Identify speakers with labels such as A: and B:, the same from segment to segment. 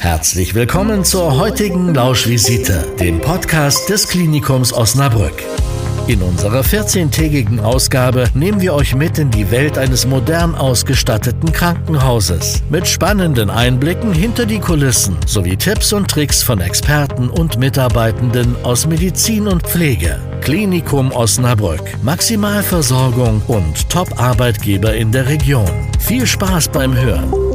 A: Herzlich willkommen zur heutigen Lauschvisite, dem Podcast des Klinikums Osnabrück. In unserer 14-tägigen Ausgabe nehmen wir euch mit in die Welt eines modern ausgestatteten Krankenhauses. Mit spannenden Einblicken hinter die Kulissen sowie Tipps und Tricks von Experten und Mitarbeitenden aus Medizin und Pflege. Klinikum Osnabrück. Maximalversorgung und Top-Arbeitgeber in der Region. Viel Spaß beim Hören.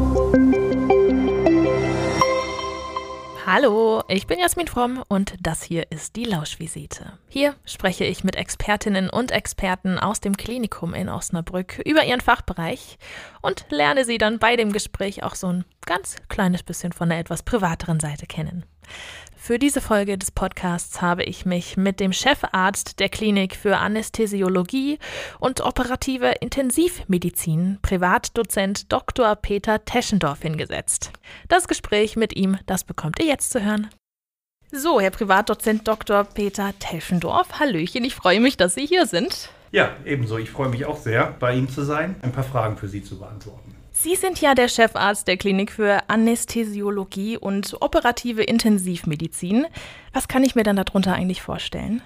B: Hallo, ich bin Jasmin Fromm und das hier ist die Lauschvisite. Hier spreche ich mit Expertinnen und Experten aus dem Klinikum in Osnabrück über ihren Fachbereich und lerne sie dann bei dem Gespräch auch so ein ganz kleines bisschen von der etwas privateren Seite kennen. Für diese Folge des Podcasts habe ich mich mit dem Chefarzt der Klinik für Anästhesiologie und operative Intensivmedizin, Privatdozent Dr. Peter Teschendorf hingesetzt. Das Gespräch mit ihm, das bekommt ihr jetzt zu hören. So, Herr Privatdozent Dr. Peter Teschendorf, Hallöchen, ich freue mich, dass Sie hier sind.
C: Ja, ebenso. Ich freue mich auch sehr, bei Ihnen zu sein, ein paar Fragen für Sie zu beantworten.
B: Sie sind ja der Chefarzt der Klinik für Anästhesiologie und operative Intensivmedizin. Was kann ich mir dann darunter eigentlich vorstellen?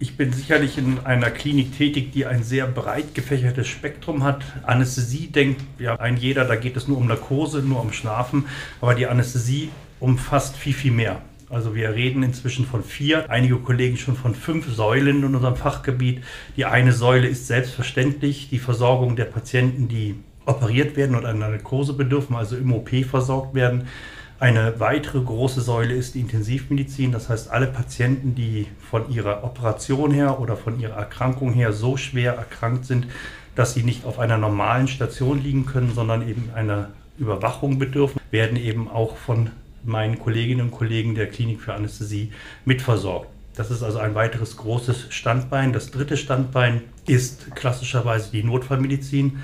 C: Ich bin sicherlich in einer Klinik tätig, die ein sehr breit gefächertes Spektrum hat. Anästhesie denkt ja ein jeder, da geht es nur um Narkose, nur um Schlafen, aber die Anästhesie umfasst viel, viel mehr. Also wir reden inzwischen von vier, einige Kollegen schon von fünf Säulen in unserem Fachgebiet. Die eine Säule ist selbstverständlich die Versorgung der Patienten, die operiert werden und einer Narkose bedürfen, also im OP versorgt werden. Eine weitere große Säule ist die Intensivmedizin. Das heißt, alle Patienten, die von ihrer Operation her oder von ihrer Erkrankung her so schwer erkrankt sind, dass sie nicht auf einer normalen Station liegen können, sondern eben einer Überwachung bedürfen, werden eben auch von meinen Kolleginnen und Kollegen der Klinik für Anästhesie mitversorgt. Das ist also ein weiteres großes Standbein. Das dritte Standbein ist klassischerweise die Notfallmedizin.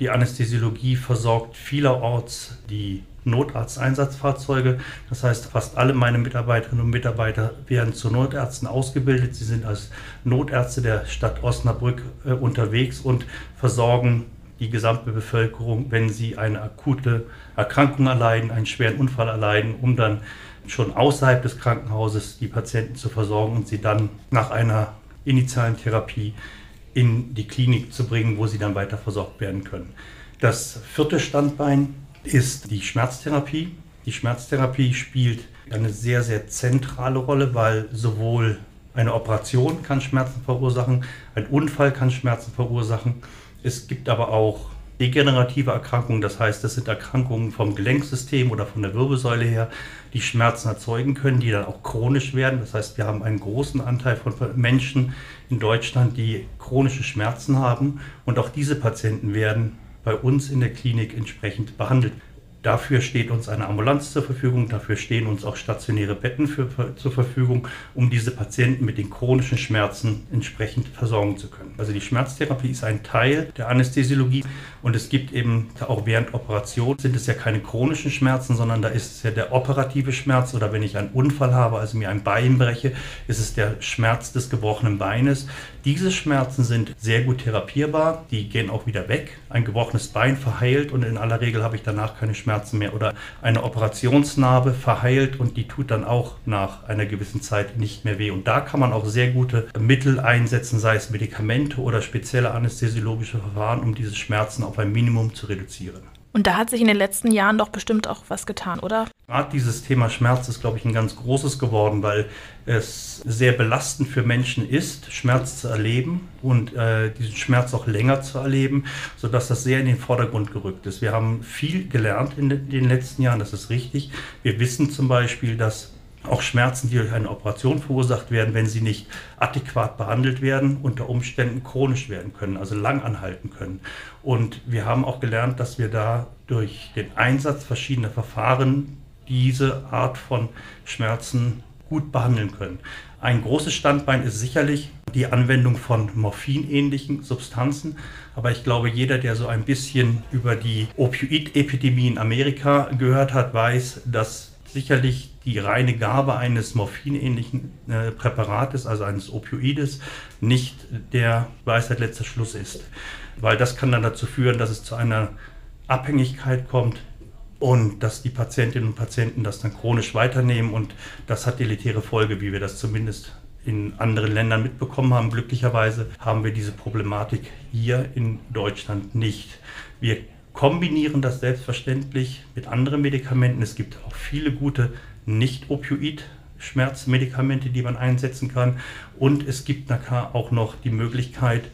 C: Die Anästhesiologie versorgt vielerorts die Notarzteinsatzfahrzeuge. Das heißt, fast alle meine Mitarbeiterinnen und Mitarbeiter werden zu Notärzten ausgebildet. Sie sind als Notärzte der Stadt Osnabrück äh, unterwegs und versorgen die gesamte Bevölkerung, wenn sie eine akute Erkrankung erleiden, einen schweren Unfall erleiden, um dann schon außerhalb des Krankenhauses die Patienten zu versorgen und sie dann nach einer initialen Therapie in die Klinik zu bringen, wo sie dann weiter versorgt werden können. Das vierte Standbein ist die Schmerztherapie. Die Schmerztherapie spielt eine sehr, sehr zentrale Rolle, weil sowohl eine Operation kann Schmerzen verursachen, ein Unfall kann Schmerzen verursachen. Es gibt aber auch degenerative Erkrankungen, das heißt, das sind Erkrankungen vom Gelenksystem oder von der Wirbelsäule her, die Schmerzen erzeugen können, die dann auch chronisch werden. Das heißt, wir haben einen großen Anteil von Menschen in Deutschland, die chronische Schmerzen haben und auch diese Patienten werden bei uns in der Klinik entsprechend behandelt. Dafür steht uns eine Ambulanz zur Verfügung, dafür stehen uns auch stationäre Betten für, zur Verfügung, um diese Patienten mit den chronischen Schmerzen entsprechend versorgen zu können. Also die Schmerztherapie ist ein Teil der Anästhesiologie und es gibt eben auch während Operation sind es ja keine chronischen Schmerzen, sondern da ist es ja der operative Schmerz oder wenn ich einen Unfall habe, also mir ein Bein breche, ist es der Schmerz des gebrochenen Beines. Diese Schmerzen sind sehr gut therapierbar, die gehen auch wieder weg. Ein gebrochenes Bein verheilt und in aller Regel habe ich danach keine Schmerzen mehr. Oder eine Operationsnarbe verheilt und die tut dann auch nach einer gewissen Zeit nicht mehr weh. Und da kann man auch sehr gute Mittel einsetzen, sei es Medikamente oder spezielle anästhesiologische Verfahren, um diese Schmerzen auf ein Minimum zu reduzieren.
B: Und da hat sich in den letzten Jahren doch bestimmt auch was getan, oder?
C: Gerade dieses Thema Schmerz ist, glaube ich, ein ganz großes geworden, weil es sehr belastend für Menschen ist, Schmerz zu erleben und äh, diesen Schmerz auch länger zu erleben, sodass das sehr in den Vordergrund gerückt ist. Wir haben viel gelernt in den letzten Jahren, das ist richtig. Wir wissen zum Beispiel, dass auch Schmerzen, die durch eine Operation verursacht werden, wenn sie nicht adäquat behandelt werden, unter Umständen chronisch werden können, also lang anhalten können. Und wir haben auch gelernt, dass wir da durch den Einsatz verschiedener Verfahren diese Art von Schmerzen gut behandeln können. Ein großes Standbein ist sicherlich die Anwendung von morphinähnlichen Substanzen. Aber ich glaube, jeder, der so ein bisschen über die Opioid-Epidemie in Amerika gehört hat, weiß, dass sicherlich die reine Gabe eines morphinähnlichen äh, Präparates, also eines Opioides, nicht der Weisheit letzter Schluss ist. Weil das kann dann dazu führen, dass es zu einer Abhängigkeit kommt, und dass die Patientinnen und Patienten das dann chronisch weiternehmen und das hat deletäre Folge, wie wir das zumindest in anderen Ländern mitbekommen haben. Glücklicherweise haben wir diese Problematik hier in Deutschland nicht. Wir kombinieren das selbstverständlich mit anderen Medikamenten. Es gibt auch viele gute Nicht-Opioid-Schmerzmedikamente, die man einsetzen kann. Und es gibt auch noch die Möglichkeit,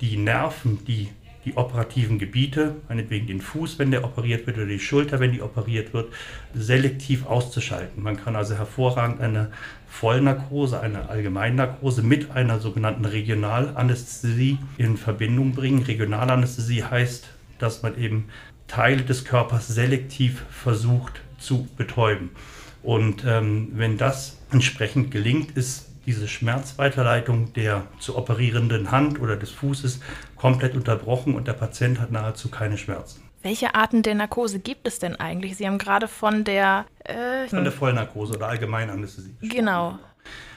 C: die Nerven, die die operativen Gebiete, meinetwegen den Fuß, wenn der operiert wird, oder die Schulter, wenn die operiert wird, selektiv auszuschalten. Man kann also hervorragend eine Vollnarkose, eine Allgemeinnarkose mit einer sogenannten Regionalanästhesie in Verbindung bringen. Regionalanästhesie heißt, dass man eben Teile des Körpers selektiv versucht zu betäuben. Und ähm, wenn das entsprechend gelingt, ist diese Schmerzweiterleitung der zu operierenden Hand oder des Fußes komplett unterbrochen und der Patient hat nahezu keine Schmerzen.
B: Welche Arten der Narkose gibt es denn eigentlich? Sie haben gerade von der
C: äh, von der Vollnarkose oder Allgemeinanästhesie.
B: Genau.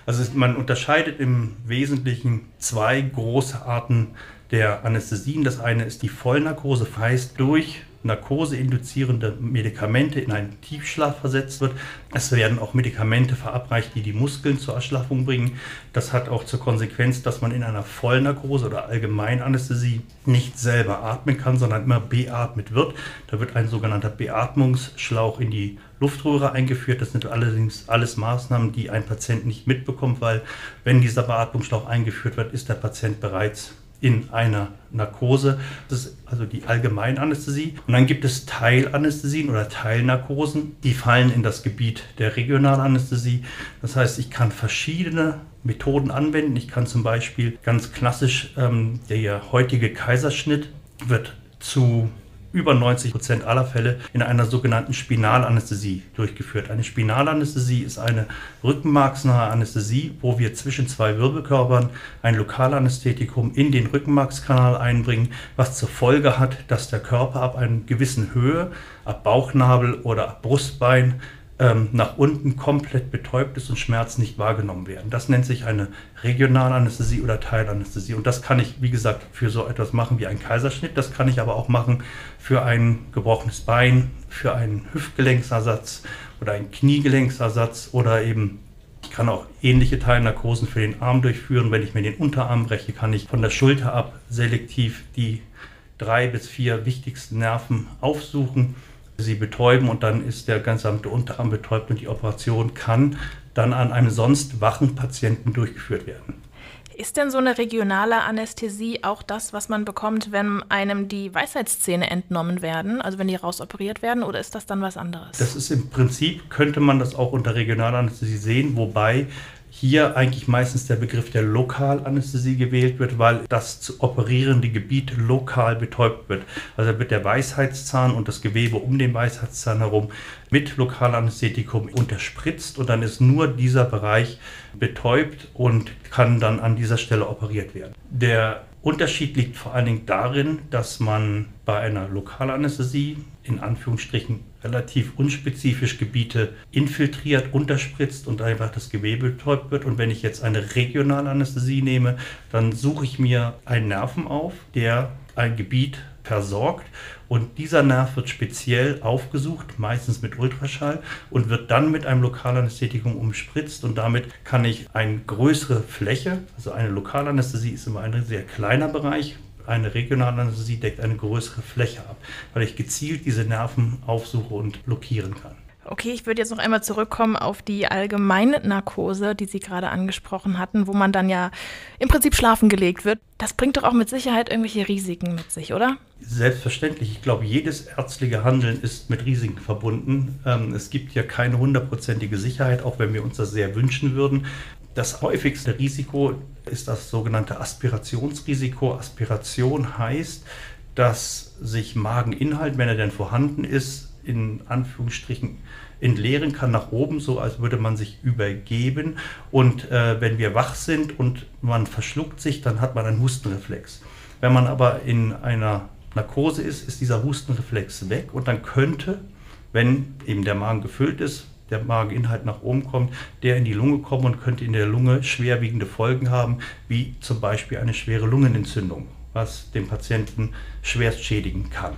C: Also man unterscheidet im Wesentlichen zwei große Arten der Anästhesien. Das eine ist die Vollnarkose, heißt durch narkoseinduzierende Medikamente in einen Tiefschlaf versetzt wird. Es werden auch Medikamente verabreicht, die die Muskeln zur Erschlaffung bringen. Das hat auch zur Konsequenz, dass man in einer Vollnarkose oder Allgemeinanästhesie nicht selber atmen kann, sondern immer beatmet wird. Da wird ein sogenannter Beatmungsschlauch in die Luftröhre eingeführt. Das sind allerdings alles Maßnahmen, die ein Patient nicht mitbekommt, weil wenn dieser Beatmungsschlauch eingeführt wird, ist der Patient bereits in einer Narkose. Das ist also die Allgemeinanästhesie. Und dann gibt es Teilanästhesien oder Teilnarkosen, die fallen in das Gebiet der Regionalanästhesie. Das heißt, ich kann verschiedene Methoden anwenden. Ich kann zum Beispiel ganz klassisch ähm, der heutige Kaiserschnitt wird zu über 90 Prozent aller Fälle in einer sogenannten Spinalanästhesie durchgeführt. Eine Spinalanästhesie ist eine rückenmarksnahe Anästhesie, wo wir zwischen zwei Wirbelkörpern ein Lokalanästhetikum in den Rückenmarkskanal einbringen, was zur Folge hat, dass der Körper ab einer gewissen Höhe, ab Bauchnabel oder ab Brustbein, ähm, nach unten komplett betäubt ist und Schmerzen nicht wahrgenommen werden. Das nennt sich eine Regionalanästhesie oder Teilanästhesie. Und das kann ich, wie gesagt, für so etwas machen wie einen Kaiserschnitt. Das kann ich aber auch machen für ein gebrochenes Bein, für einen Hüftgelenksersatz oder einen Kniegelenksersatz oder eben ich kann auch ähnliche Teilnarkosen für den Arm durchführen. Wenn ich mir den Unterarm breche, kann ich von der Schulter ab selektiv die drei bis vier wichtigsten Nerven aufsuchen sie betäuben und dann ist der gesamte Unterarm betäubt und die Operation kann dann an einem sonst wachen Patienten durchgeführt werden.
B: Ist denn so eine regionale Anästhesie auch das, was man bekommt, wenn einem die Weisheitszähne entnommen werden, also wenn die rausoperiert werden, oder ist das dann was anderes?
C: Das ist im Prinzip, könnte man das auch unter regionaler Anästhesie sehen, wobei hier eigentlich meistens der Begriff der Lokalanästhesie gewählt wird, weil das zu operierende Gebiet lokal betäubt wird. Also wird der Weisheitszahn und das Gewebe um den Weisheitszahn herum mit Lokalanästhetikum unterspritzt und dann ist nur dieser Bereich betäubt und kann dann an dieser Stelle operiert werden. Der Unterschied liegt vor allen Dingen darin, dass man bei einer Lokalanästhesie in Anführungsstrichen relativ unspezifisch Gebiete infiltriert, unterspritzt und einfach das Gewebe betäubt wird. Und wenn ich jetzt eine Regionalanästhesie nehme, dann suche ich mir einen Nerven auf, der ein Gebiet versorgt und dieser Nerv wird speziell aufgesucht, meistens mit Ultraschall und wird dann mit einem Lokalanästhetikum umspritzt und damit kann ich eine größere Fläche, also eine Lokalanästhesie ist immer ein sehr kleiner Bereich, eine Regionalanästhesie deckt eine größere Fläche ab, weil ich gezielt diese Nerven aufsuche und blockieren kann.
B: Okay, ich würde jetzt noch einmal zurückkommen auf die allgemeine Narkose, die Sie gerade angesprochen hatten, wo man dann ja im Prinzip schlafen gelegt wird. Das bringt doch auch mit Sicherheit irgendwelche Risiken mit sich, oder?
C: Selbstverständlich. Ich glaube, jedes ärztliche Handeln ist mit Risiken verbunden. Ähm, es gibt ja keine hundertprozentige Sicherheit, auch wenn wir uns das sehr wünschen würden. Das häufigste Risiko ist das sogenannte Aspirationsrisiko. Aspiration heißt, dass sich Mageninhalt, wenn er denn vorhanden ist, in Anführungsstrichen entleeren kann nach oben, so als würde man sich übergeben. Und äh, wenn wir wach sind und man verschluckt sich, dann hat man einen Hustenreflex. Wenn man aber in einer Narkose ist, ist dieser Hustenreflex weg und dann könnte, wenn eben der Magen gefüllt ist, der Mageninhalt nach oben kommt, der in die Lunge kommen und könnte in der Lunge schwerwiegende Folgen haben, wie zum Beispiel eine schwere Lungenentzündung, was den Patienten schwerst schädigen kann.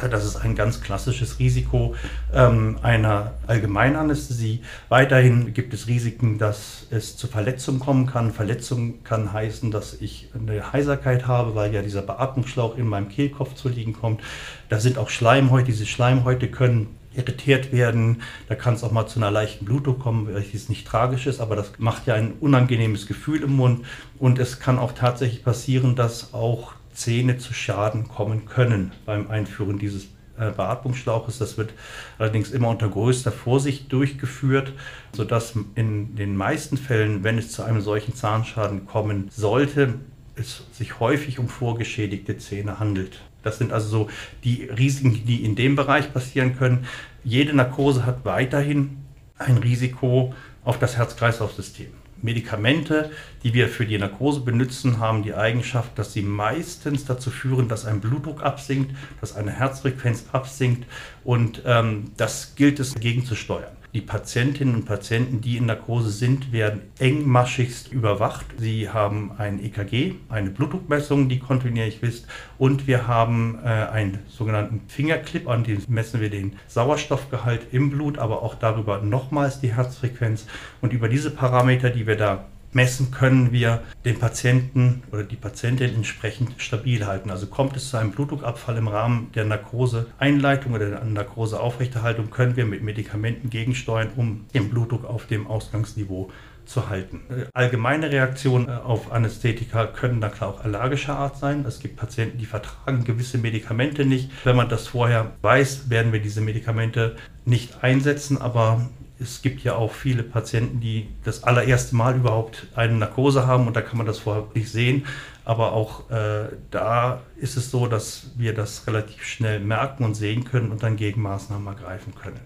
C: Das ist ein ganz klassisches Risiko ähm, einer Allgemeinanästhesie. Weiterhin gibt es Risiken, dass es zu Verletzungen kommen kann. Verletzung kann heißen, dass ich eine Heiserkeit habe, weil ja dieser Beatmungsschlauch in meinem Kehlkopf zu liegen kommt. Da sind auch Schleimhäute. Diese Schleimhäute können irritiert werden. Da kann es auch mal zu einer leichten Blutung kommen, welches nicht tragisch ist, aber das macht ja ein unangenehmes Gefühl im Mund. Und es kann auch tatsächlich passieren, dass auch Zähne zu Schaden kommen können beim Einführen dieses äh, Beatmungsschlauches. Das wird allerdings immer unter größter Vorsicht durchgeführt, sodass in den meisten Fällen, wenn es zu einem solchen Zahnschaden kommen sollte, es sich häufig um vorgeschädigte Zähne handelt. Das sind also so die Risiken, die in dem Bereich passieren können. Jede Narkose hat weiterhin ein Risiko auf das Herz-Kreislauf-System. Medikamente, die wir für die Narkose benutzen, haben die Eigenschaft, dass sie meistens dazu führen, dass ein Blutdruck absinkt, dass eine Herzfrequenz absinkt und ähm, das gilt es gegenzusteuern. Die Patientinnen und Patienten, die in Narkose sind, werden engmaschigst überwacht. Sie haben ein EKG, eine Blutdruckmessung, die kontinuierlich ist. Und wir haben äh, einen sogenannten Fingerclip, an dem messen wir den Sauerstoffgehalt im Blut, aber auch darüber nochmals die Herzfrequenz. Und über diese Parameter, die wir da messen, können wir den Patienten oder die Patientin entsprechend stabil halten. Also kommt es zu einem Blutdruckabfall im Rahmen der Narkoseeinleitung oder der Narkoseaufrechterhaltung, können wir mit Medikamenten gegensteuern, um den Blutdruck auf dem Ausgangsniveau zu halten. Allgemeine Reaktionen äh, auf Anästhetika können da klar auch allergischer Art sein. Es gibt Patienten, die vertragen gewisse Medikamente nicht. Wenn man das vorher weiß, werden wir diese Medikamente nicht einsetzen, aber es gibt ja auch viele Patienten, die das allererste Mal überhaupt eine Narkose haben und da kann man das vorher nicht sehen. Aber auch äh, da ist es so, dass wir das relativ schnell merken und sehen können und dann Gegenmaßnahmen ergreifen können.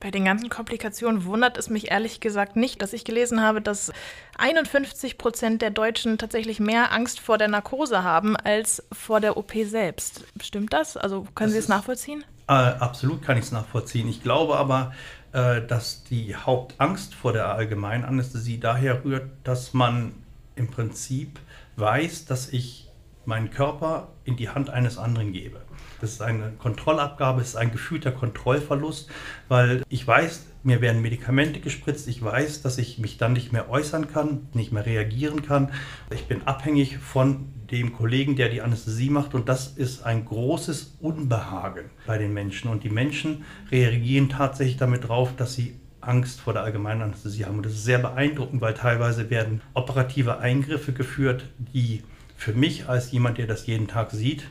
B: Bei den ganzen Komplikationen wundert es mich ehrlich gesagt nicht, dass ich gelesen habe, dass 51 Prozent der Deutschen tatsächlich mehr Angst vor der Narkose haben als vor der OP selbst. Stimmt das? Also können das Sie es nachvollziehen?
C: Äh, absolut kann ich es nachvollziehen. Ich glaube aber, dass die Hauptangst vor der Allgemeinanästhesie daher rührt, dass man im Prinzip weiß, dass ich meinen Körper in die Hand eines anderen gebe. Das ist eine Kontrollabgabe, es ist ein gefühlter Kontrollverlust, weil ich weiß, mir werden Medikamente gespritzt, ich weiß, dass ich mich dann nicht mehr äußern kann, nicht mehr reagieren kann. Ich bin abhängig von dem Kollegen, der die Anästhesie macht. Und das ist ein großes Unbehagen bei den Menschen. Und die Menschen reagieren tatsächlich damit drauf, dass sie Angst vor der allgemeinen Anästhesie haben. Und das ist sehr beeindruckend, weil teilweise werden operative Eingriffe geführt, die für mich als jemand, der das jeden Tag sieht,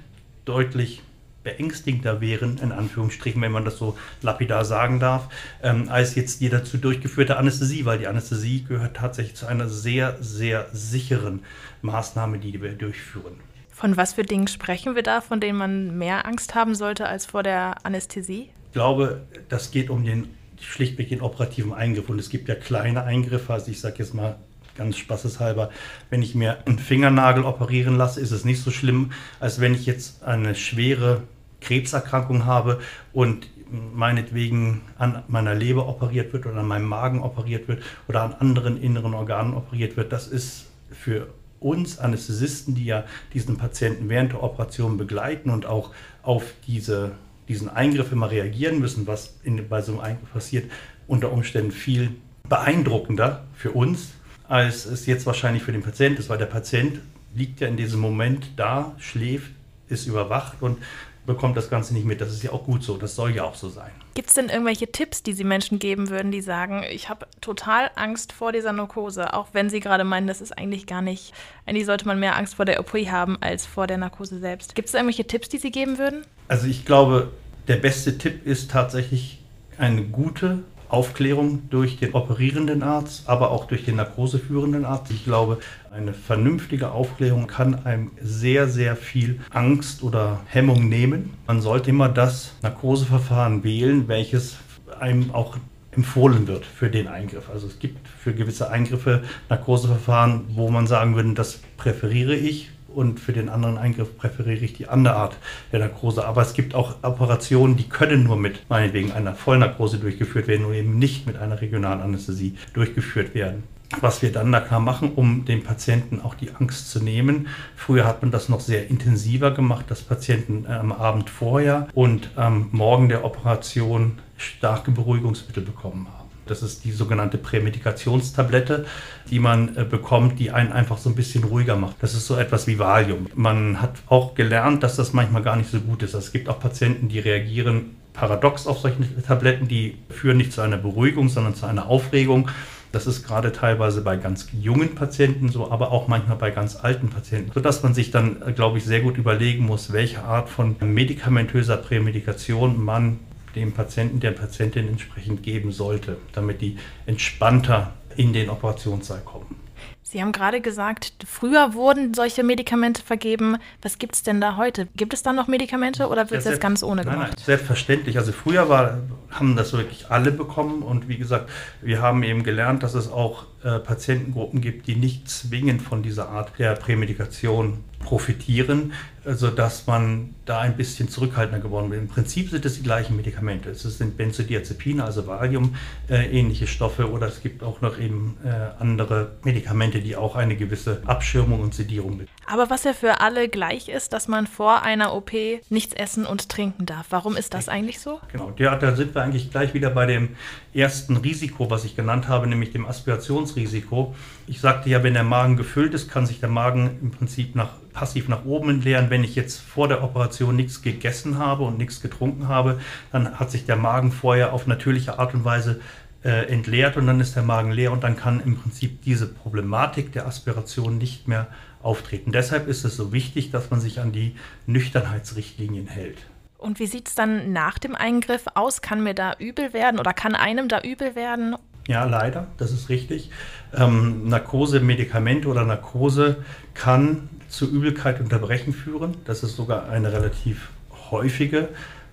C: deutlich beängstigender wären, in Anführungsstrichen, wenn man das so lapidar sagen darf, ähm, als jetzt die dazu durchgeführte Anästhesie, weil die Anästhesie gehört tatsächlich zu einer sehr, sehr sicheren Maßnahme, die wir durchführen.
B: Von was für Dingen sprechen wir da, von denen man mehr Angst haben sollte als vor der Anästhesie?
C: Ich glaube, das geht um den schlichtweg den operativen Eingriff. Und es gibt ja kleine Eingriffe, also ich sage jetzt mal ganz spaßeshalber, wenn ich mir einen Fingernagel operieren lasse, ist es nicht so schlimm, als wenn ich jetzt eine schwere Krebserkrankung habe und meinetwegen an meiner Leber operiert wird oder an meinem Magen operiert wird oder an anderen inneren Organen operiert wird, das ist für uns Anästhesisten, die ja diesen Patienten während der Operation begleiten und auch auf diese, diesen Eingriff immer reagieren müssen, was in, bei so einem Eingriff passiert, unter Umständen viel beeindruckender für uns, als es jetzt wahrscheinlich für den Patienten ist, weil der Patient liegt ja in diesem Moment da, schläft, ist überwacht und bekommt das Ganze nicht mit. Das ist ja auch gut so, das soll ja auch so sein.
B: Gibt es denn irgendwelche Tipps, die Sie Menschen geben würden, die sagen, ich habe total Angst vor dieser Narkose, auch wenn Sie gerade meinen, das ist eigentlich gar nicht, eigentlich sollte man mehr Angst vor der OP haben als vor der Narkose selbst. Gibt es irgendwelche Tipps, die Sie geben würden?
C: Also ich glaube, der beste Tipp ist tatsächlich eine gute Aufklärung durch den operierenden Arzt, aber auch durch den narkoseführenden Arzt. Ich glaube, eine vernünftige Aufklärung kann einem sehr, sehr viel Angst oder Hemmung nehmen. Man sollte immer das Narkoseverfahren wählen, welches einem auch empfohlen wird für den Eingriff. Also es gibt für gewisse Eingriffe Narkoseverfahren, wo man sagen würde, das präferiere ich und für den anderen Eingriff präferiere ich die andere Art der Narkose. Aber es gibt auch Operationen, die können nur mit meinetwegen einer Vollnarkose durchgeführt werden und eben nicht mit einer regionalen Anästhesie durchgeführt werden. was wir dann da machen, um den Patienten auch die Angst zu nehmen. Früher hat man das noch sehr intensiver gemacht, dass Patienten äh, am Abend vorher und am Morgen der Operation starke Beruhigungsmittel bekommen haben. Das ist die sogenannte Prämedikationstablette, die man äh, bekommt, die einen einfach so ein bisschen ruhiger macht. Das ist so etwas wie Valium. Man hat auch gelernt, dass das manchmal gar nicht so gut ist. Es gibt auch Patienten, die reagieren paradox auf solche Tabletten, die führen nicht zu einer Beruhigung, sondern zu einer Aufregung. Das ist gerade teilweise bei ganz jungen Patienten so, aber auch manchmal bei ganz alten Patienten, sodass man sich dann, äh, glaube ich, sehr gut überlegen muss, welche Art von medikamentöser Prämedikation man dem Patienten, der Patientin entsprechend geben sollte, damit die entspannter in den Operationssaal kommen.
B: Sie haben gerade gesagt, früher wurden solche Medikamente vergeben. Was gibt es denn da heute? Gibt es da noch Medikamente oder wird es ja, jetzt ganz ohne gemacht? Nein,
C: selbstverständlich. Also früher war, haben das wirklich alle bekommen und wie gesagt, wir haben eben gelernt, dass es auch äh, Patientengruppen gibt, die nicht zwingend von dieser Art der Prämedikation profitieren, sodass man da ein bisschen zurückhaltender geworden wird. Im Prinzip sind es die gleichen Medikamente. Es sind Benzodiazepine, also Valium, äh, ähnliche Stoffe oder es gibt auch noch eben äh, andere Medikamente, die auch eine gewisse Abschirmung und Sedierung bilden.
B: Aber was ja für alle gleich ist, dass man vor einer OP nichts essen und trinken darf. Warum ist das eigentlich so?
C: Genau, ja, da sind wir eigentlich gleich wieder bei dem ersten Risiko, was ich genannt habe, nämlich dem Aspirationsrisiko. Ich sagte ja, wenn der Magen gefüllt ist, kann sich der Magen im Prinzip nach, passiv nach oben entleeren. Wenn ich jetzt vor der Operation nichts gegessen habe und nichts getrunken habe, dann hat sich der Magen vorher auf natürliche Art und Weise äh, entleert und dann ist der Magen leer und dann kann im Prinzip diese Problematik der Aspiration nicht mehr auftreten. Deshalb ist es so wichtig, dass man sich an die Nüchternheitsrichtlinien hält.
B: Und wie sieht es dann nach dem Eingriff aus? Kann mir da übel werden oder kann einem da übel werden?
C: Ja, leider, das ist richtig. Ähm, Narkose, Medikamente oder Narkose kann zu Übelkeit und Erbrechen führen. Das ist sogar eine relativ häufige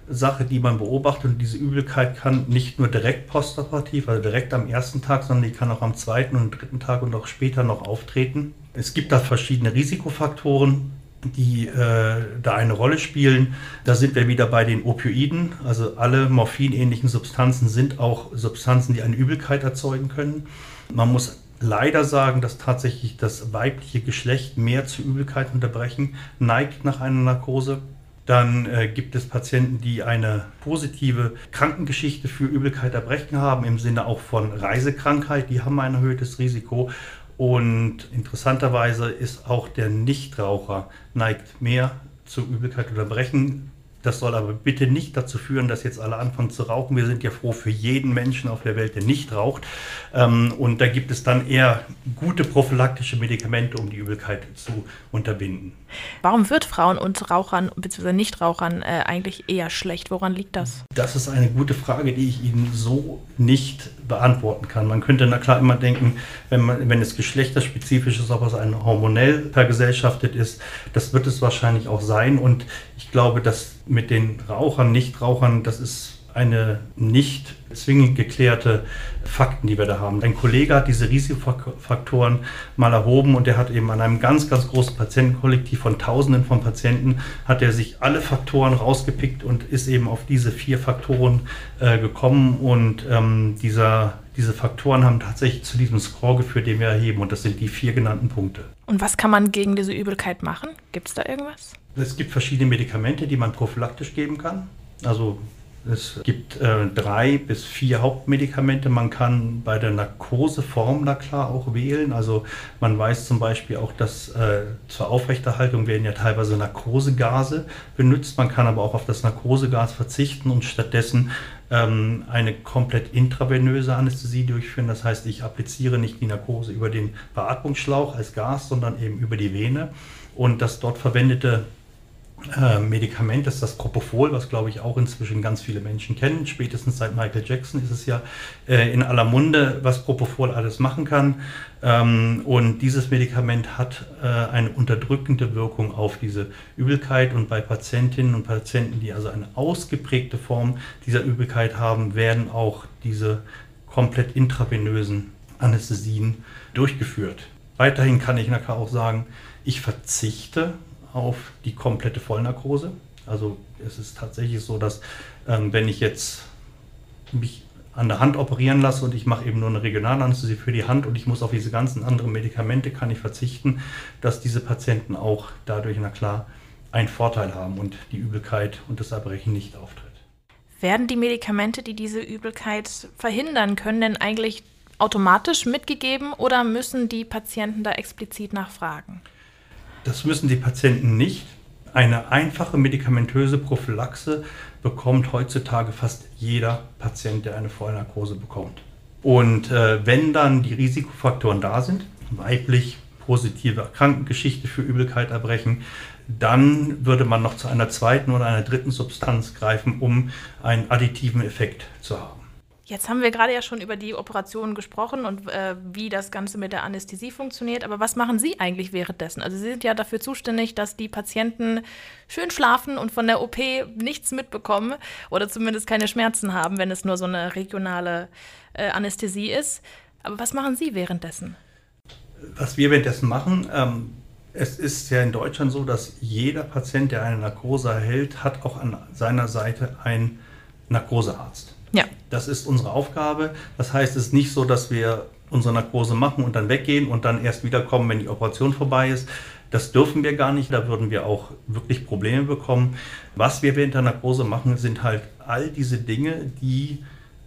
C: Sache, die man beobachtet. Und diese Übelkeit kann nicht nur direkt postoperativ, also direkt am ersten Tag, sondern die kann auch am zweiten und dritten Tag und auch später noch auftreten. Es gibt da verschiedene Risikofaktoren, die äh, da eine Rolle spielen. Da sind wir wieder bei den Opioiden. Also alle morphinähnlichen Substanzen sind auch Substanzen, die eine Übelkeit erzeugen können. Man muss leider sagen, dass tatsächlich das weibliche Geschlecht mehr zu Übelkeit unterbrechen neigt nach einer Narkose. Dann äh, gibt es Patienten, die eine positive Krankengeschichte für Übelkeit erbrechen haben, im Sinne auch von Reisekrankheit. Die haben ein erhöhtes Risiko. Und interessanterweise ist auch der Nichtraucher neigt mehr zu Übelkeit oder Brechen das soll aber bitte nicht dazu führen, dass jetzt alle anfangen zu rauchen. Wir sind ja froh für jeden Menschen auf der Welt, der nicht raucht. Ähm, und da gibt es dann eher gute prophylaktische Medikamente, um die Übelkeit zu unterbinden.
B: Warum wird Frauen und Rauchern bzw. Nichtrauchern äh, eigentlich eher schlecht? Woran liegt das?
C: Das ist eine gute Frage, die ich Ihnen so nicht beantworten kann. Man könnte na klar immer denken, wenn, man, wenn es geschlechterspezifisch ist, ob es ein hormonell vergesellschaftet ist, das wird es wahrscheinlich auch sein. Und ich glaube, dass mit den Rauchern, Nichtrauchern, das ist eine nicht zwingend geklärte Fakten, die wir da haben. Ein Kollege hat diese Risikofaktoren mal erhoben und der hat eben an einem ganz, ganz großen Patientenkollektiv von Tausenden von Patienten, hat er sich alle Faktoren rausgepickt und ist eben auf diese vier Faktoren äh, gekommen und ähm, dieser, diese Faktoren haben tatsächlich zu diesem Score geführt, den wir erheben und das sind die vier genannten Punkte.
B: Und was kann man gegen diese Übelkeit machen? Gibt es da irgendwas?
C: Es gibt verschiedene Medikamente, die man prophylaktisch geben kann. Also es gibt äh, drei bis vier Hauptmedikamente. Man kann bei der Narkoseform da klar auch wählen. Also man weiß zum Beispiel auch, dass äh, zur Aufrechterhaltung werden ja teilweise Narkosegase benutzt. Man kann aber auch auf das Narkosegas verzichten und stattdessen ähm, eine komplett intravenöse Anästhesie durchführen. Das heißt, ich appliziere nicht die Narkose über den Beatmungsschlauch als Gas, sondern eben über die Vene. Und das dort verwendete äh, Medikament ist das Propofol, was glaube ich auch inzwischen ganz viele Menschen kennen. Spätestens seit Michael Jackson ist es ja äh, in aller Munde, was Propofol alles machen kann. Ähm, und dieses Medikament hat äh, eine unterdrückende Wirkung auf diese Übelkeit. Und bei Patientinnen und Patienten, die also eine ausgeprägte Form dieser Übelkeit haben, werden auch diese komplett intravenösen Anästhesien durchgeführt. Weiterhin kann ich nachher auch sagen, ich verzichte auf die komplette Vollnarkose. Also es ist tatsächlich so, dass ähm, wenn ich jetzt mich an der Hand operieren lasse und ich mache eben nur eine Regionalanästhesie für die Hand und ich muss auf diese ganzen anderen Medikamente kann ich verzichten, dass diese Patienten auch dadurch, na klar, einen Vorteil haben und die Übelkeit und das Erbrechen nicht auftritt.
B: Werden die Medikamente, die diese Übelkeit verhindern können, denn eigentlich automatisch mitgegeben oder müssen die Patienten da explizit nachfragen?
C: Das müssen die Patienten nicht. Eine einfache medikamentöse Prophylaxe bekommt heutzutage fast jeder Patient, der eine Vollnarkose bekommt. Und äh, wenn dann die Risikofaktoren da sind, weiblich, positive Krankengeschichte für Übelkeit erbrechen, dann würde man noch zu einer zweiten oder einer dritten Substanz greifen, um einen additiven Effekt zu haben.
B: Jetzt haben wir gerade ja schon über die Operation gesprochen und äh, wie das Ganze mit der Anästhesie funktioniert. Aber was machen Sie eigentlich währenddessen? Also Sie sind ja dafür zuständig, dass die Patienten schön schlafen und von der OP nichts mitbekommen oder zumindest keine Schmerzen haben, wenn es nur so eine regionale äh, Anästhesie ist. Aber was machen Sie währenddessen?
C: Was wir währenddessen machen, ähm, es ist ja in Deutschland so, dass jeder Patient, der eine Narkose erhält, hat auch an seiner Seite einen Narkosearzt. Das ist unsere Aufgabe. Das heißt, es ist nicht so, dass wir unsere Narkose machen und dann weggehen und dann erst wiederkommen, wenn die Operation vorbei ist. Das dürfen wir gar nicht, da würden wir auch wirklich Probleme bekommen. Was wir während der Narkose machen, sind halt all diese Dinge, die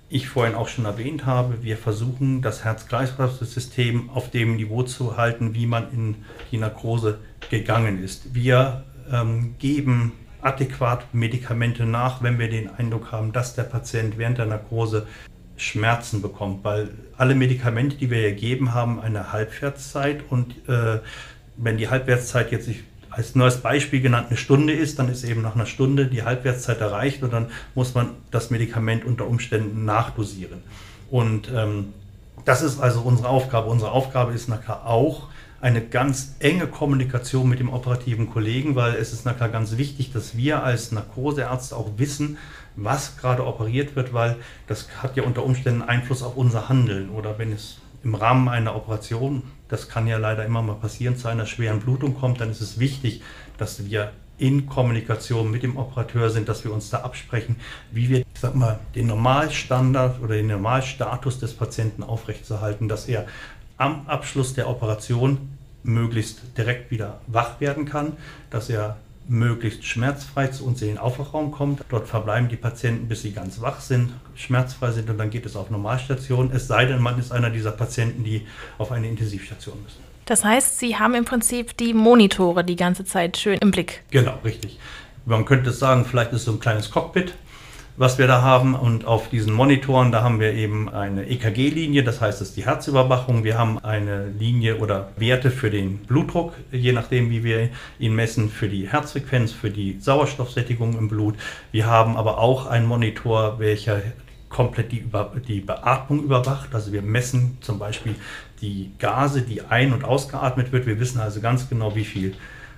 C: ich vorhin auch schon erwähnt habe. Wir versuchen, das Herz-Kreislauf-System auf dem Niveau zu halten, wie man in die Narkose gegangen ist. Wir ähm, geben adäquat Medikamente nach, wenn wir den Eindruck haben, dass der Patient während der Narkose Schmerzen bekommt, weil alle Medikamente, die wir hier geben, haben eine Halbwertszeit und äh, wenn die Halbwertszeit jetzt ich, als als Beispiel genannt eine Stunde ist, dann ist eben nach einer Stunde die Halbwertszeit erreicht und dann muss man das Medikament unter Umständen nachdosieren. Und ähm, das ist also unsere Aufgabe. Unsere Aufgabe ist nachher auch, eine ganz enge Kommunikation mit dem operativen Kollegen, weil es ist nachher ganz wichtig, dass wir als Narkoseärzte auch wissen, was gerade operiert wird, weil das hat ja unter Umständen Einfluss auf unser Handeln. Oder wenn es im Rahmen einer Operation, das kann ja leider immer mal passieren, zu einer schweren Blutung kommt, dann ist es wichtig, dass wir in Kommunikation mit dem Operateur sind, dass wir uns da absprechen, wie wir, sag mal, den Normalstandard oder den Normalstatus des Patienten aufrechtzuerhalten, dass er am Abschluss der Operation möglichst direkt wieder wach werden kann, dass er möglichst schmerzfrei zu uns in den Aufwachraum kommt. Dort verbleiben die Patienten, bis sie ganz wach sind, schmerzfrei sind und dann geht es auf Normalstation. Es sei denn, man ist einer dieser Patienten, die auf eine Intensivstation müssen.
B: Das heißt, Sie haben im Prinzip die Monitore die ganze Zeit schön im Blick.
C: Genau, richtig. Man könnte sagen, vielleicht ist so ein kleines Cockpit was wir da haben. Und auf diesen Monitoren, da haben wir eben eine EKG-Linie, das heißt, es ist die Herzüberwachung. Wir haben eine Linie oder Werte für den Blutdruck, je nachdem, wie wir ihn messen, für die Herzfrequenz, für die Sauerstoffsättigung im Blut. Wir haben aber auch einen Monitor, welcher komplett die, Über die Beatmung überwacht. Also wir messen zum Beispiel die Gase, die ein- und ausgeatmet wird. Wir wissen also ganz genau, wie viel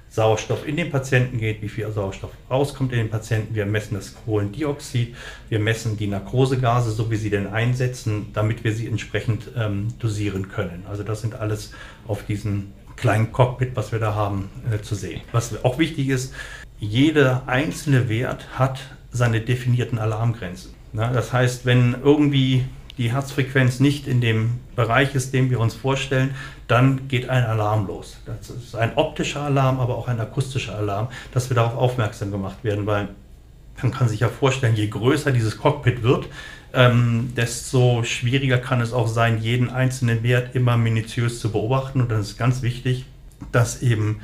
C: Sauerstoff in den Patienten geht, wie viel Sauerstoff rauskommt in den Patienten. Wir messen das Kohlendioxid, wir messen die Narkosegase, so wie sie denn einsetzen, damit wir sie entsprechend ähm, dosieren können. Also das sind alles auf diesem kleinen Cockpit, was wir da haben, äh, zu sehen. Was auch wichtig ist, jeder einzelne Wert hat seine definierten Alarmgrenzen. Na, das heißt, wenn irgendwie die Herzfrequenz nicht in dem Bereich ist, den wir uns vorstellen, dann geht ein Alarm los. Das ist ein optischer Alarm, aber auch ein akustischer Alarm, dass wir darauf aufmerksam gemacht werden, weil man kann sich ja vorstellen, je größer dieses Cockpit wird, ähm, desto schwieriger kann es auch sein, jeden einzelnen Wert immer minutiös zu beobachten. Und dann ist ganz wichtig, dass eben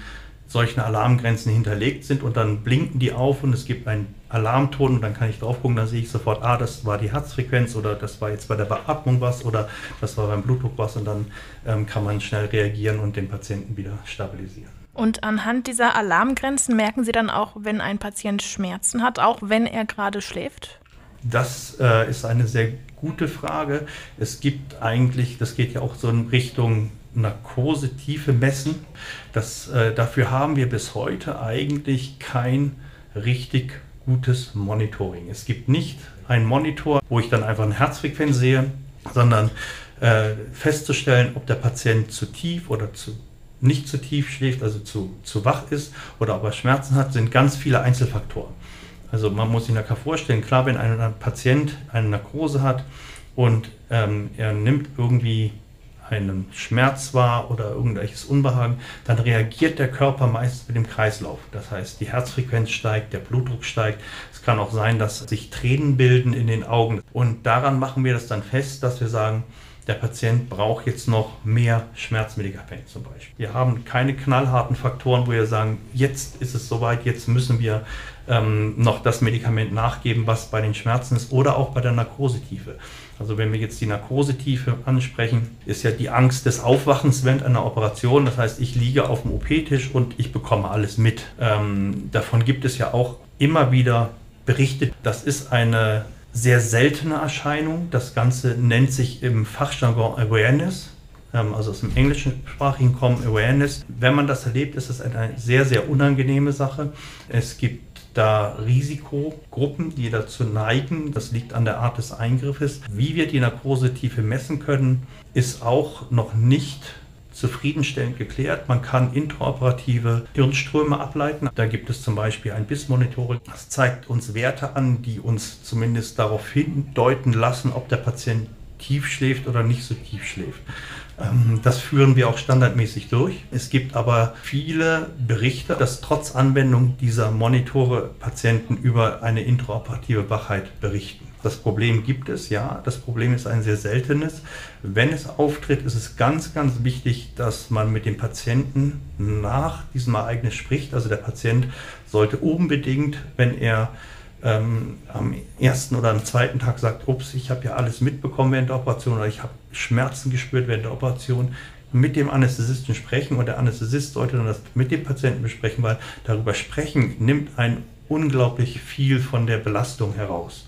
C: solche Alarmgrenzen hinterlegt sind und dann blinken die auf und es gibt einen Alarmton und dann kann ich drauf gucken, dann sehe ich sofort, ah, das war die Herzfrequenz oder das war jetzt bei der Beatmung was oder das war beim Blutdruck was und dann ähm, kann man schnell reagieren und den Patienten wieder stabilisieren.
B: Und anhand dieser Alarmgrenzen merken Sie dann auch, wenn ein Patient Schmerzen hat, auch wenn er gerade schläft?
C: Das äh, ist eine sehr gute Frage. Es gibt eigentlich, das geht ja auch so in Richtung Narkosetiefe messen. Das, äh, dafür haben wir bis heute eigentlich kein richtig gutes Monitoring. Es gibt nicht einen Monitor, wo ich dann einfach eine Herzfrequenz sehe, sondern äh, festzustellen, ob der Patient zu tief oder zu nicht zu tief schläft, also zu, zu wach ist oder ob er Schmerzen hat, sind ganz viele Einzelfaktoren. Also man muss sich nachher vorstellen, klar, wenn ein Patient eine Narkose hat, und ähm, er nimmt irgendwie einen Schmerz wahr oder irgendwelches Unbehagen, dann reagiert der Körper meist mit dem Kreislauf. Das heißt, die Herzfrequenz steigt, der Blutdruck steigt. Es kann auch sein, dass sich Tränen bilden in den Augen. Und daran machen wir das dann fest, dass wir sagen, der Patient braucht jetzt noch mehr Schmerzmedikamente zum Beispiel. Wir haben keine knallharten Faktoren, wo wir sagen, jetzt ist es soweit, jetzt müssen wir ähm, noch das Medikament nachgeben, was bei den Schmerzen ist oder auch bei der Narkosetiefe. Also wenn wir jetzt die Narkosetiefe ansprechen, ist ja die Angst des Aufwachens während einer Operation. Das heißt, ich liege auf dem OP-Tisch und ich bekomme alles mit. Ähm, davon gibt es ja auch immer wieder Berichte. Das ist eine sehr seltene Erscheinung. Das Ganze nennt sich im Fachjargon Awareness ähm, also aus dem englischsprachigen kommen, Awareness. Wenn man das erlebt, ist es eine sehr, sehr unangenehme Sache. Es gibt da Risikogruppen, die dazu neigen. Das liegt an der Art des Eingriffes. Wie wir die Narkosetiefe messen können, ist auch noch nicht zufriedenstellend geklärt. Man kann intraoperative Hirnströme ableiten. Da gibt es zum Beispiel ein BIS-Monitoring. Das zeigt uns Werte an, die uns zumindest darauf hindeuten lassen, ob der Patient tief schläft oder nicht so tief schläft. Ähm, das führen wir auch standardmäßig durch. Es gibt aber viele Berichte, dass trotz Anwendung dieser Monitore Patienten über eine intraoperative Wachheit berichten. Das Problem gibt es, ja. Das Problem ist ein sehr seltenes. Wenn es auftritt, ist es ganz, ganz wichtig, dass man mit dem Patienten nach diesem Ereignis spricht. Also der Patient sollte unbedingt, wenn er ähm, am ersten oder am zweiten Tag sagt, ups, ich habe ja alles mitbekommen während der Operation oder ich habe Schmerzen gespürt während der Operation, mit dem Anästhesisten sprechen und der Anästhesist sollte dann das mit dem Patienten besprechen, weil darüber sprechen nimmt ein unglaublich viel von der Belastung heraus.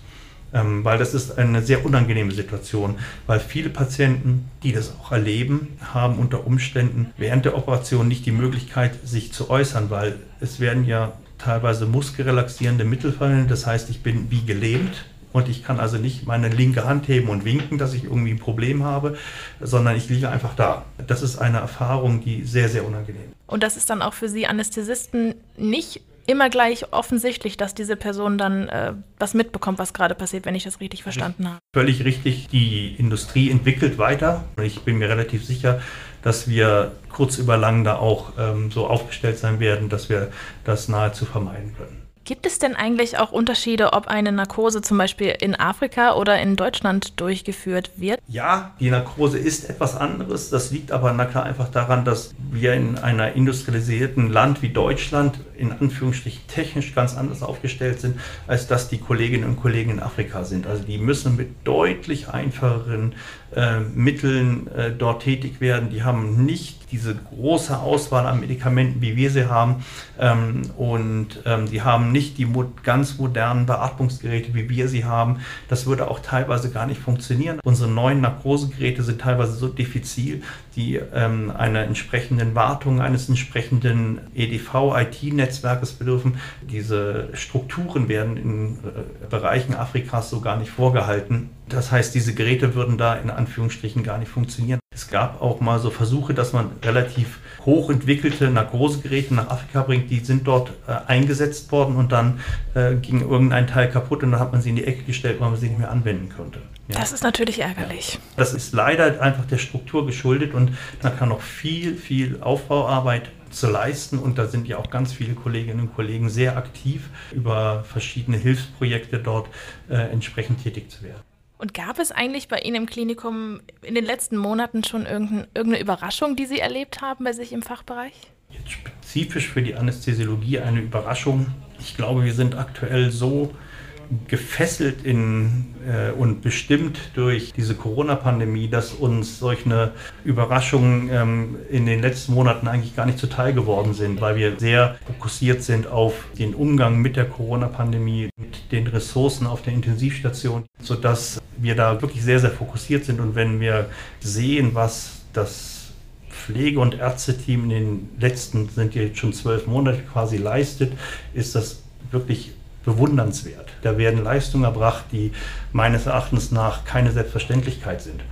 C: Ähm, weil das ist eine sehr unangenehme Situation, weil viele Patienten, die das auch erleben, haben unter Umständen während der Operation nicht die Möglichkeit, sich zu äußern, weil es werden ja teilweise muskelrelaxierende Mittel verwendet. Das heißt, ich bin wie gelähmt und ich kann also nicht meine linke Hand heben und winken, dass ich irgendwie ein Problem habe, sondern ich liege einfach da. Das ist eine Erfahrung, die sehr, sehr unangenehm ist.
B: Und das ist dann auch für Sie Anästhesisten nicht immer gleich offensichtlich, dass diese Person dann äh, was mitbekommt, was gerade passiert, wenn ich das richtig verstanden habe.
C: Völlig richtig. Die Industrie entwickelt weiter. Ich bin mir relativ sicher, dass wir kurz über lang da auch ähm, so aufgestellt sein werden, dass wir das nahezu vermeiden können.
B: Gibt es denn eigentlich auch Unterschiede, ob eine Narkose zum Beispiel in Afrika oder in Deutschland durchgeführt wird?
C: Ja, die Narkose ist etwas anderes. Das liegt aber na klar einfach daran, dass wir in einer industrialisierten Land wie Deutschland in Anführungsstrichen technisch ganz anders aufgestellt sind, als dass die Kolleginnen und Kollegen in Afrika sind. Also die müssen mit deutlich einfacheren äh, Mitteln äh, dort tätig werden. Die haben nicht diese große Auswahl an Medikamenten, wie wir sie haben. Ähm, und ähm, die haben nicht die mo ganz modernen Beatmungsgeräte, wie wir sie haben. Das würde auch teilweise gar nicht funktionieren. Unsere neuen Narkosegeräte sind teilweise so diffizil, die ähm, einer entsprechenden Wartung, eines entsprechenden EDV-IT-Netzwerkes bedürfen. Diese Strukturen werden in äh, Bereichen Afrikas so gar nicht vorgehalten. Das heißt, diese Geräte würden da in Anführungsstrichen gar nicht funktionieren. Es gab auch mal so Versuche, dass man relativ hochentwickelte Narkosegeräte nach Afrika bringt. Die sind dort äh, eingesetzt worden und dann äh, ging irgendein Teil kaputt und dann hat man sie in die Ecke gestellt, weil man sie nicht mehr anwenden konnte.
B: Ja. Das ist natürlich ärgerlich. Ja.
C: Das ist leider einfach der Struktur geschuldet und da kann noch viel, viel Aufbauarbeit zu leisten. Und da sind ja auch ganz viele Kolleginnen und Kollegen sehr aktiv, über verschiedene Hilfsprojekte dort äh, entsprechend tätig zu werden.
B: Und gab es eigentlich bei Ihnen im Klinikum in den letzten Monaten schon irgendeine Überraschung, die Sie erlebt haben bei sich im Fachbereich?
C: Jetzt spezifisch für die Anästhesiologie eine Überraschung. Ich glaube, wir sind aktuell so gefesselt in, äh, und bestimmt durch diese Corona-Pandemie, dass uns solche Überraschungen ähm, in den letzten Monaten eigentlich gar nicht zuteil geworden sind, weil wir sehr fokussiert sind auf den Umgang mit der Corona-Pandemie, mit den Ressourcen auf der Intensivstation, sodass wir da wirklich sehr, sehr fokussiert sind. Und wenn wir sehen, was das Pflege- und Ärzteteam in den letzten, sind jetzt schon zwölf Monate quasi leistet, ist das wirklich bewundernswert. Da werden Leistungen erbracht, die meines Erachtens nach keine Selbstverständlichkeit sind.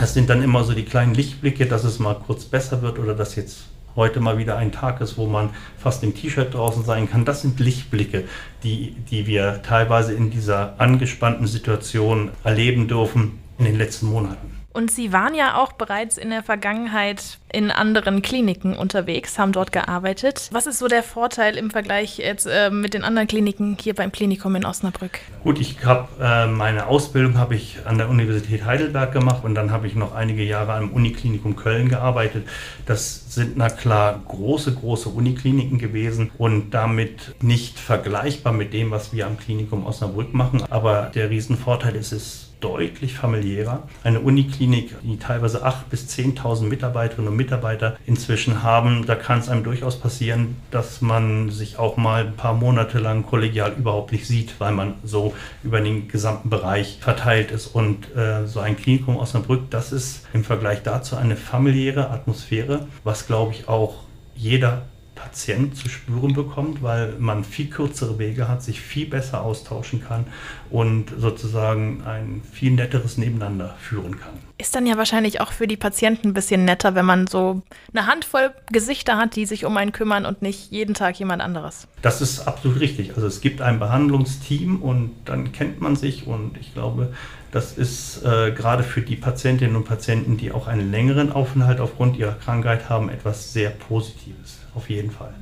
C: Es sind dann immer so die kleinen Lichtblicke, dass es mal kurz besser wird oder dass jetzt heute mal wieder ein Tag ist, wo man fast im T-Shirt draußen sein kann. Das sind Lichtblicke, die, die wir teilweise in dieser angespannten Situation erleben dürfen. in den letzten Monaten.
B: Und Sie waren ja auch bereits in der Vergangenheit in anderen Kliniken unterwegs, haben dort gearbeitet. Was ist so der Vorteil im Vergleich jetzt äh, mit den anderen Kliniken hier beim Klinikum in Osnabrück?
C: Gut, ich habe äh, meine Ausbildung habe ich an der Universität Heidelberg gemacht und dann habe ich noch einige Jahre am Uniklinikum Köln gearbeitet. Das sind na klar große, große Unikliniken gewesen und damit nicht vergleichbar mit dem, was wir am Klinikum Osnabrück machen. Aber der Riesenvorteil ist es, deutlich familiärer. Eine Uniklinik, die teilweise 8.000 bis 10.000 Mitarbeiterinnen und Mitarbeiter inzwischen haben, da kann es einem durchaus passieren, dass man sich auch mal ein paar Monate lang kollegial überhaupt nicht sieht, weil man so über den gesamten Bereich verteilt ist. Und äh, so ein Klinikum Osnabrück, das ist im Vergleich dazu eine familiäre Atmosphäre, was glaube ich auch jeder Patient zu spüren bekommt, weil man viel kürzere Wege hat, sich viel besser austauschen kann und sozusagen ein viel netteres Nebeneinander führen kann.
B: Ist dann ja wahrscheinlich auch für die Patienten ein bisschen netter, wenn man so eine Handvoll Gesichter hat, die sich um einen kümmern und nicht jeden Tag jemand anderes.
C: Das ist absolut richtig. Also es gibt ein Behandlungsteam und dann kennt man sich und ich glaube, das ist äh, gerade für die Patientinnen und Patienten, die auch einen längeren Aufenthalt aufgrund ihrer Krankheit haben, etwas sehr Positives. Auf jeden Fall.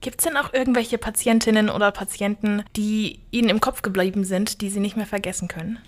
B: Gibt es denn auch irgendwelche Patientinnen oder Patienten, die Ihnen im Kopf geblieben sind, die Sie nicht mehr vergessen können?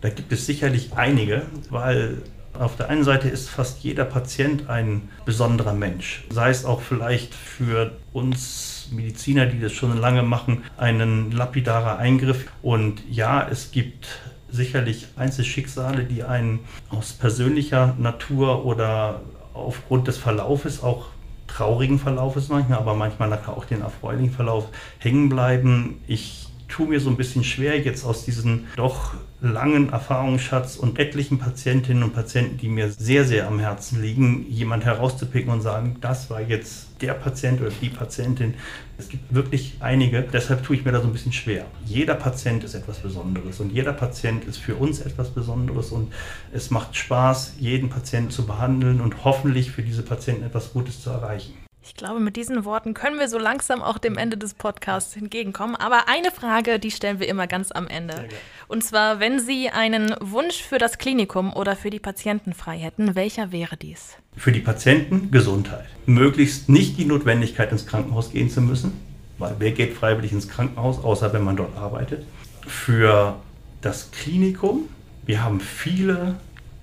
C: Da gibt es sicherlich einige, weil auf der einen Seite ist fast jeder Patient ein besonderer Mensch. Sei es auch vielleicht für uns Mediziner, die das schon lange machen, ein lapidarer Eingriff. Und ja, es gibt sicherlich Einzelschicksale, die einen aus persönlicher Natur oder aufgrund des Verlaufes, auch traurigen Verlaufes manchmal, aber manchmal auch den erfreulichen Verlauf hängen bleiben. Ich tue mir so ein bisschen schwer, jetzt aus diesem doch langen Erfahrungsschatz und etlichen Patientinnen und Patienten, die mir sehr, sehr am Herzen liegen, jemand herauszupicken und sagen, das war jetzt der Patient oder die Patientin. Es gibt wirklich einige, deshalb tue ich mir da so ein bisschen schwer. Jeder Patient ist etwas Besonderes und jeder Patient ist für uns etwas Besonderes und es macht Spaß, jeden Patienten zu behandeln und hoffentlich für diese Patienten etwas Gutes zu erreichen.
B: Ich glaube, mit diesen Worten können wir so langsam auch dem Ende des Podcasts entgegenkommen. Aber eine Frage, die stellen wir immer ganz am Ende. Und zwar, wenn Sie einen Wunsch für das Klinikum oder für die Patienten frei hätten, welcher wäre dies?
C: Für die Patienten Gesundheit. Möglichst nicht die Notwendigkeit, ins Krankenhaus gehen zu müssen, weil wer geht freiwillig ins Krankenhaus, außer wenn man dort arbeitet. Für das Klinikum, wir haben viele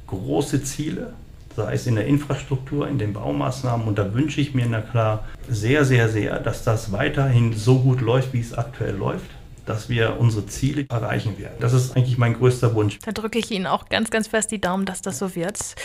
C: große Ziele sei es in der Infrastruktur, in den Baumaßnahmen. Und da wünsche ich mir na klar sehr, sehr, sehr, dass das weiterhin so gut läuft, wie es aktuell läuft dass wir unsere Ziele erreichen werden. Das ist eigentlich mein größter Wunsch.
B: Da drücke ich Ihnen auch ganz, ganz fest die Daumen, dass das so wird.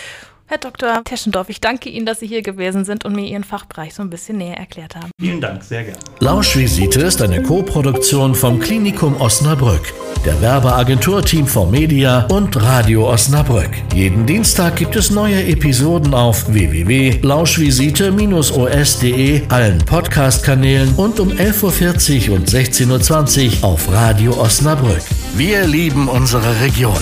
B: Herr Dr. Teschendorf, ich danke Ihnen, dass Sie hier gewesen sind und mir Ihren Fachbereich so ein bisschen näher erklärt haben.
C: Vielen Dank, sehr gerne.
A: Lauschvisite ist eine Co-Produktion vom Klinikum Osnabrück, der Werbeagentur Team for Media und Radio Osnabrück. Jeden Dienstag gibt es neue Episoden auf www.lauschvisite-os.de, allen Podcast-Kanälen und um 11.40 Uhr und 16.20 Uhr auf Radio Osnabrück. Wir lieben unsere Region.